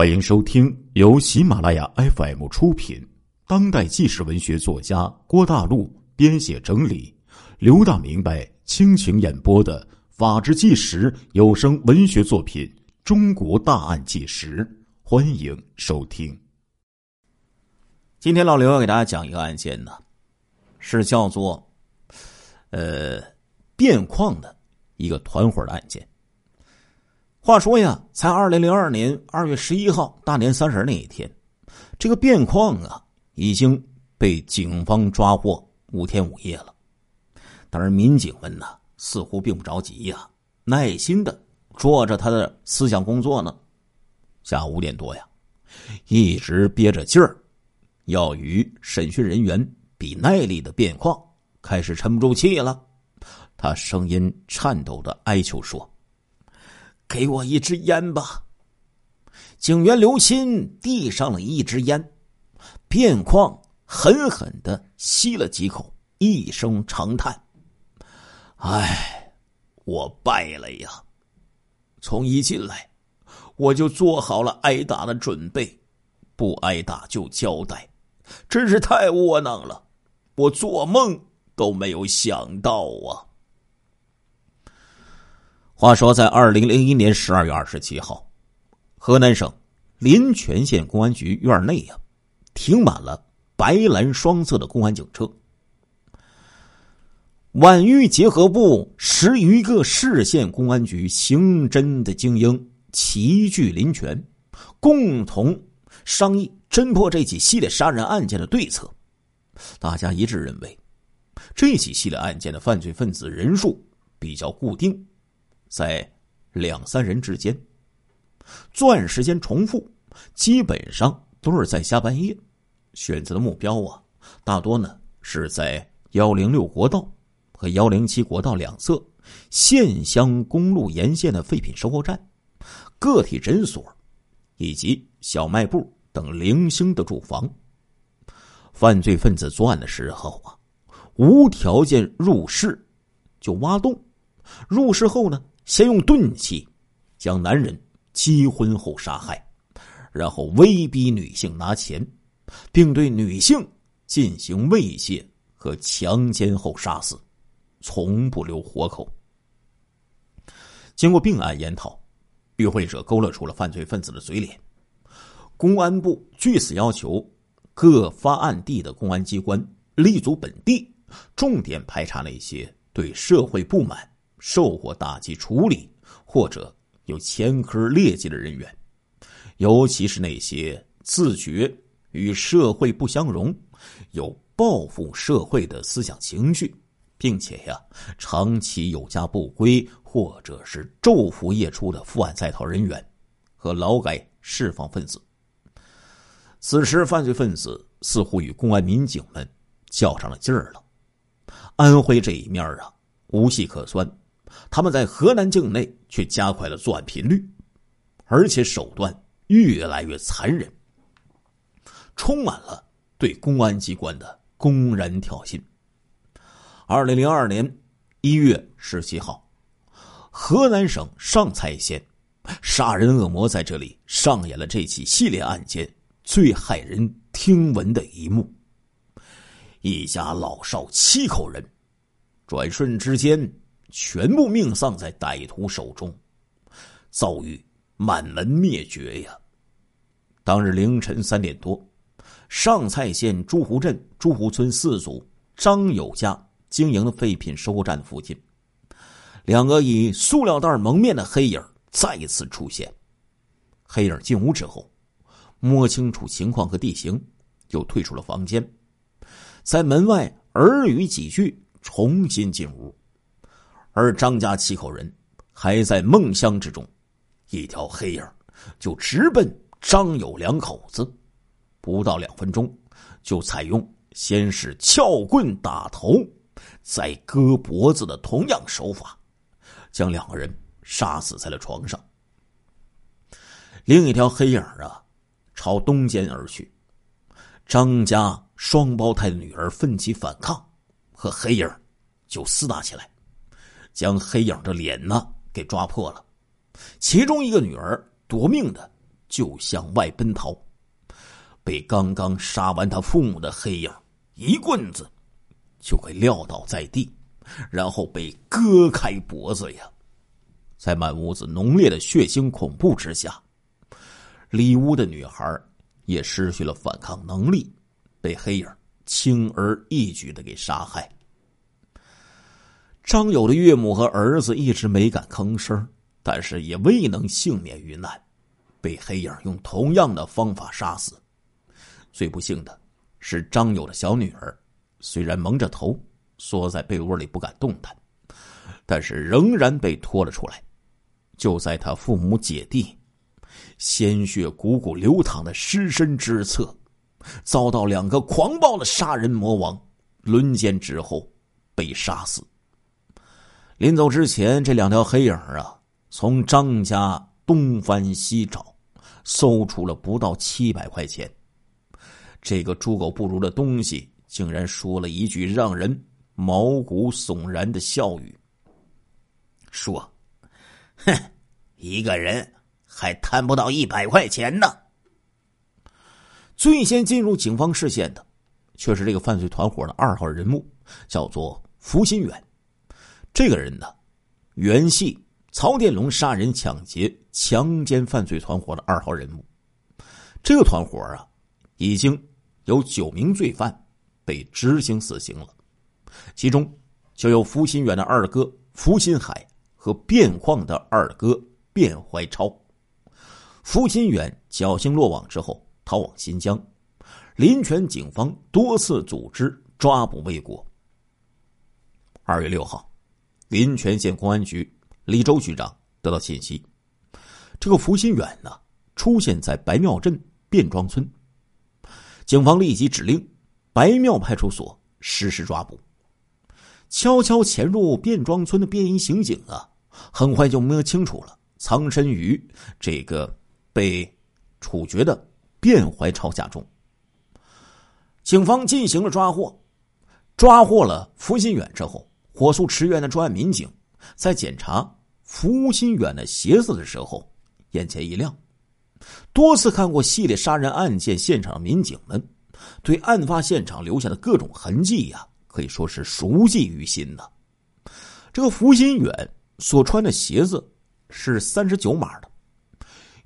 欢迎收听由喜马拉雅 FM 出品、当代纪实文学作家郭大陆编写整理、刘大明白倾情演播的《法制纪实》有声文学作品《中国大案纪实》，欢迎收听。今天老刘要给大家讲一个案件呢，是叫做呃变矿的一个团伙的案件。话说呀，才二零零二年二月十一号大年三十那一天，这个变矿啊已经被警方抓获五天五夜了。当然，民警们呢似乎并不着急呀，耐心的做着他的思想工作呢。下午五点多呀，一直憋着劲儿，要与审讯人员比耐力的变矿开始沉不住气了。他声音颤抖的哀求说。给我一支烟吧。警员刘鑫递上了一支烟，卞矿狠狠的吸了几口，一声长叹：“唉，我败了呀！从一进来，我就做好了挨打的准备，不挨打就交代，真是太窝囊了。我做梦都没有想到啊！”话说，在二零零一年十二月二十七号，河南省临泉县公安局院内呀，停满了白蓝双色的公安警车。皖豫结合部十余个市县公安局刑侦的精英齐聚临泉，共同商议侦破这起系列杀人案件的对策。大家一致认为，这起系列案件的犯罪分子人数比较固定。在两三人之间，作案时间重复，基本上都是在下半夜。选择的目标啊，大多呢是在幺零六国道和幺零七国道两侧、县乡公路沿线的废品收购站、个体诊所以及小卖部等零星的住房。犯罪分子作案的时候啊，无条件入室就挖洞，入室后呢。先用钝器将男人击昏后杀害，然后威逼女性拿钱，并对女性进行猥亵和强奸后杀死，从不留活口。经过并案研讨，与会者勾勒出了犯罪分子的嘴脸。公安部据此要求各发案地的公安机关立足本地，重点排查那些对社会不满。受过打击处理或者有前科劣迹的人员，尤其是那些自觉与社会不相容、有报复社会的思想情绪，并且呀长期有家不归或者是昼伏夜出的负案在逃人员和劳改释放分子。此时，犯罪分子似乎与公安民警们较上了劲儿了。安徽这一面啊，无戏可钻。他们在河南境内却加快了作案频率，而且手段越来越残忍，充满了对公安机关的公然挑衅。二零零二年一月十七号，河南省上蔡县杀人恶魔在这里上演了这起系列案件最骇人听闻的一幕：一家老少七口人，转瞬之间。全部命丧在歹徒手中，遭遇满门灭绝呀！当日凌晨三点多，上蔡县朱湖镇朱湖村四组张友家经营的废品收购站附近，两个以塑料袋蒙面的黑影再次出现。黑影进屋之后，摸清楚情况和地形，又退出了房间，在门外耳语几句，重新进屋。而张家七口人还在梦乡之中，一条黑影就直奔张友两口子，不到两分钟，就采用先是撬棍打头，再割脖子的同样手法，将两个人杀死在了床上。另一条黑影啊，朝东间而去，张家双胞胎的女儿奋起反抗，和黑影就厮打起来。将黑影的脸呢给抓破了，其中一个女儿夺命的就向外奔逃，被刚刚杀完他父母的黑影一棍子就给撂倒在地，然后被割开脖子呀！在满屋子浓烈的血腥恐怖之下，里屋的女孩也失去了反抗能力，被黑影轻而易举的给杀害。张友的岳母和儿子一直没敢吭声，但是也未能幸免于难。被黑影用同样的方法杀死。最不幸的是，张友的小女儿虽然蒙着头缩在被窝里不敢动弹，但是仍然被拖了出来。就在他父母姐弟鲜血汩汩流淌的尸身之侧，遭到两个狂暴的杀人魔王轮奸之后被杀死。临走之前，这两条黑影啊，从张家东翻西找。搜出了不到七百块钱，这个猪狗不如的东西竟然说了一句让人毛骨悚然的笑语：“说，哼，一个人还贪不到一百块钱呢。”最先进入警方视线的，却是这个犯罪团伙的二号人物，叫做福新远。这个人呢，原系。曹殿龙杀人、抢劫、强奸犯罪团伙的二号人物，这个团伙啊，已经有九名罪犯被执行死刑了，其中就有福新远的二哥福新海和卞矿的二哥卞怀超。福新远侥幸落网之后逃往新疆，临泉警方多次组织抓捕未果。二月六号，临泉县公安局。李周局长得到信息，这个福新远呢出现在白庙镇卞庄村，警方立即指令白庙派出所实施抓捕。悄悄潜入卞庄村的便衣刑警啊，很快就摸清楚了藏身于这个被处决的卞怀超家中。警方进行了抓获，抓获了福新远之后，火速驰援的专案民警在检查。福新远的鞋子的时候，眼前一亮。多次看过系列杀人案件现场的民警们，对案发现场留下的各种痕迹呀，可以说是熟记于心呐。这个福新远所穿的鞋子是三十九码的，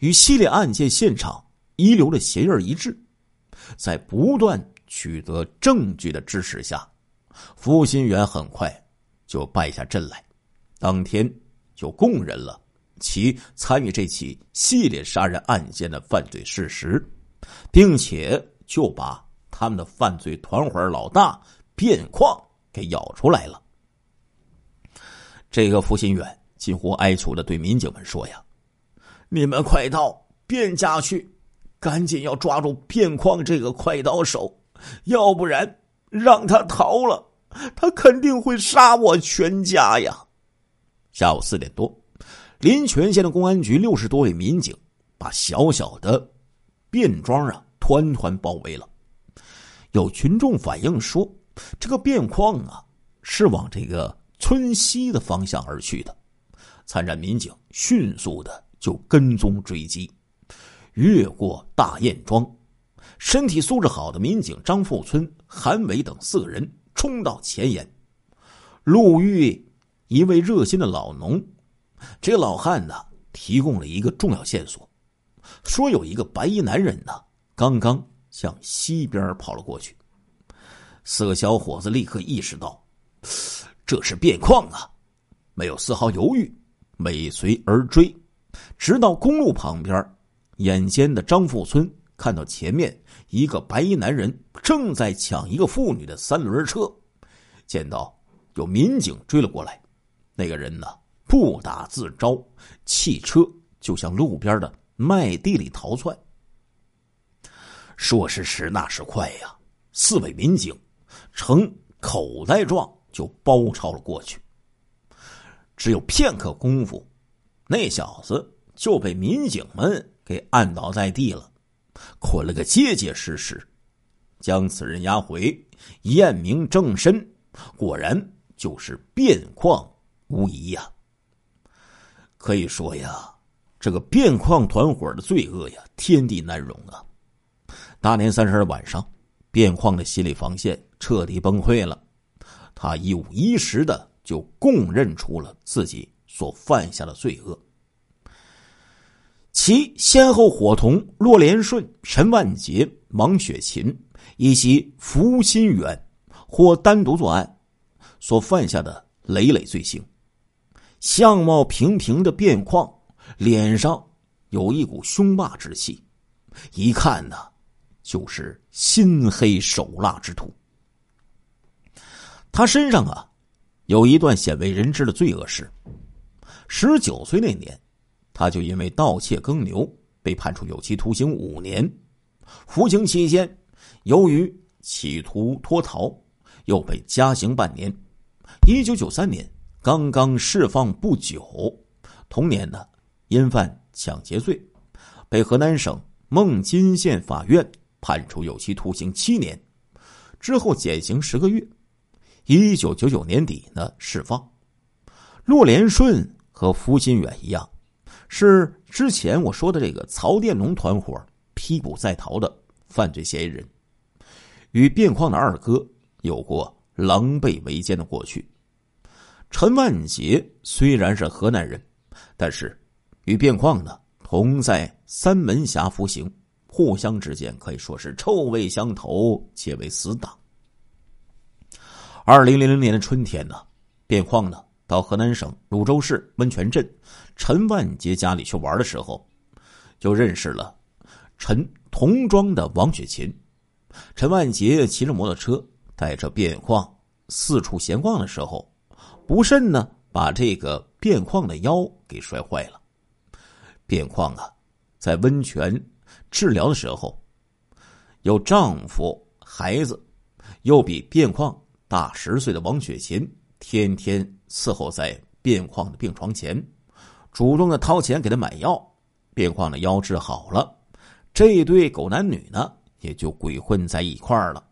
与系列案件现场遗留的鞋印一致。在不断取得证据的支持下，福新远很快就败下阵来。当天。就供认了其参与这起系列杀人案件的犯罪事实，并且就把他们的犯罪团伙老大卞矿给咬出来了。这个福新远近乎哀求的对民警们说：“呀，你们快到卞家去，赶紧要抓住卞矿这个快刀手，要不然让他逃了，他肯定会杀我全家呀！”下午四点多，临泉县的公安局六十多位民警把小小的卞庄啊团团包围了。有群众反映说，这个卞矿啊是往这个村西的方向而去的。参战民警迅速的就跟踪追击，越过大堰庄，身体素质好的民警张富村、韩伟等四个人冲到前沿，路遇。一位热心的老农，这老汉呢，提供了一个重要线索，说有一个白衣男人呢，刚刚向西边跑了过去。四个小伙子立刻意识到，这是变矿啊，没有丝毫犹豫，尾随而追，直到公路旁边。眼尖的张富村看到前面一个白衣男人正在抢一个妇女的三轮车，见到有民警追了过来。那个人呢，不打自招，汽车就向路边的麦地里逃窜。说时迟，那时快呀，四位民警呈口袋状就包抄了过去。只有片刻功夫，那小子就被民警们给按倒在地了，捆了个结结实实。将此人押回，验明正身，果然就是变矿。无疑呀，可以说呀，这个变矿团伙的罪恶呀，天地难容啊！大年三十的晚上，变矿的心理防线彻底崩溃了，他一五一十的就供认出了自己所犯下的罪恶。其先后伙同骆连顺、陈万杰、王雪琴以及福新元或单独作案，所犯下的累累罪行。相貌平平的卞矿，脸上有一股凶霸之气，一看呢，就是心黑手辣之徒。他身上啊，有一段鲜为人知的罪恶史。十九岁那年，他就因为盗窃耕牛被判处有期徒刑五年。服刑期间，由于企图脱逃，又被加刑半年。一九九三年。刚刚释放不久，同年呢，因犯抢劫罪，被河南省孟津县法院判处有期徒刑七年，之后减刑十个月。一九九九年底呢，释放。骆连顺和福新远一样，是之前我说的这个曹殿龙团伙批捕在逃的犯罪嫌疑人，与卞矿的二哥有过狼狈为奸的过去。陈万杰虽然是河南人，但是与卞矿呢同在三门峡服刑，互相之间可以说是臭味相投，结为死党。二零零零年的春天呢，卞矿呢到河南省汝州市温泉镇陈万杰家里去玩的时候，就认识了陈童庄的王雪琴。陈万杰骑着摩托车带着卞矿四处闲逛的时候。不慎呢，把这个卞矿的腰给摔坏了。卞矿啊，在温泉治疗的时候，有丈夫、孩子，又比卞矿大十岁的王雪琴，天天伺候在卞矿的病床前，主动的掏钱给他买药。卞矿的腰治好了，这对狗男女呢，也就鬼混在一块儿了。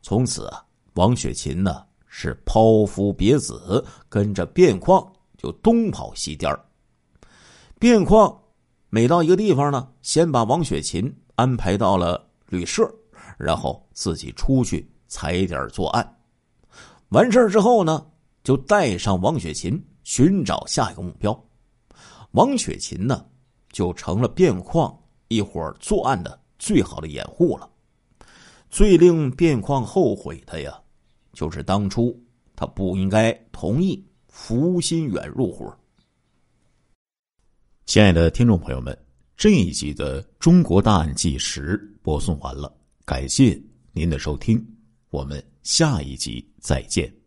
从此，王雪琴呢。是抛夫别子，跟着卞矿就东跑西颠儿。卞矿每到一个地方呢，先把王雪琴安排到了旅社，然后自己出去踩点作案。完事儿之后呢，就带上王雪琴寻找下一个目标。王雪琴呢，就成了卞矿一伙作案的最好的掩护了。最令卞矿后悔的呀。就是当初他不应该同意福新远入伙。亲爱的听众朋友们，这一集的《中国大案纪实》播送完了，感谢您的收听，我们下一集再见。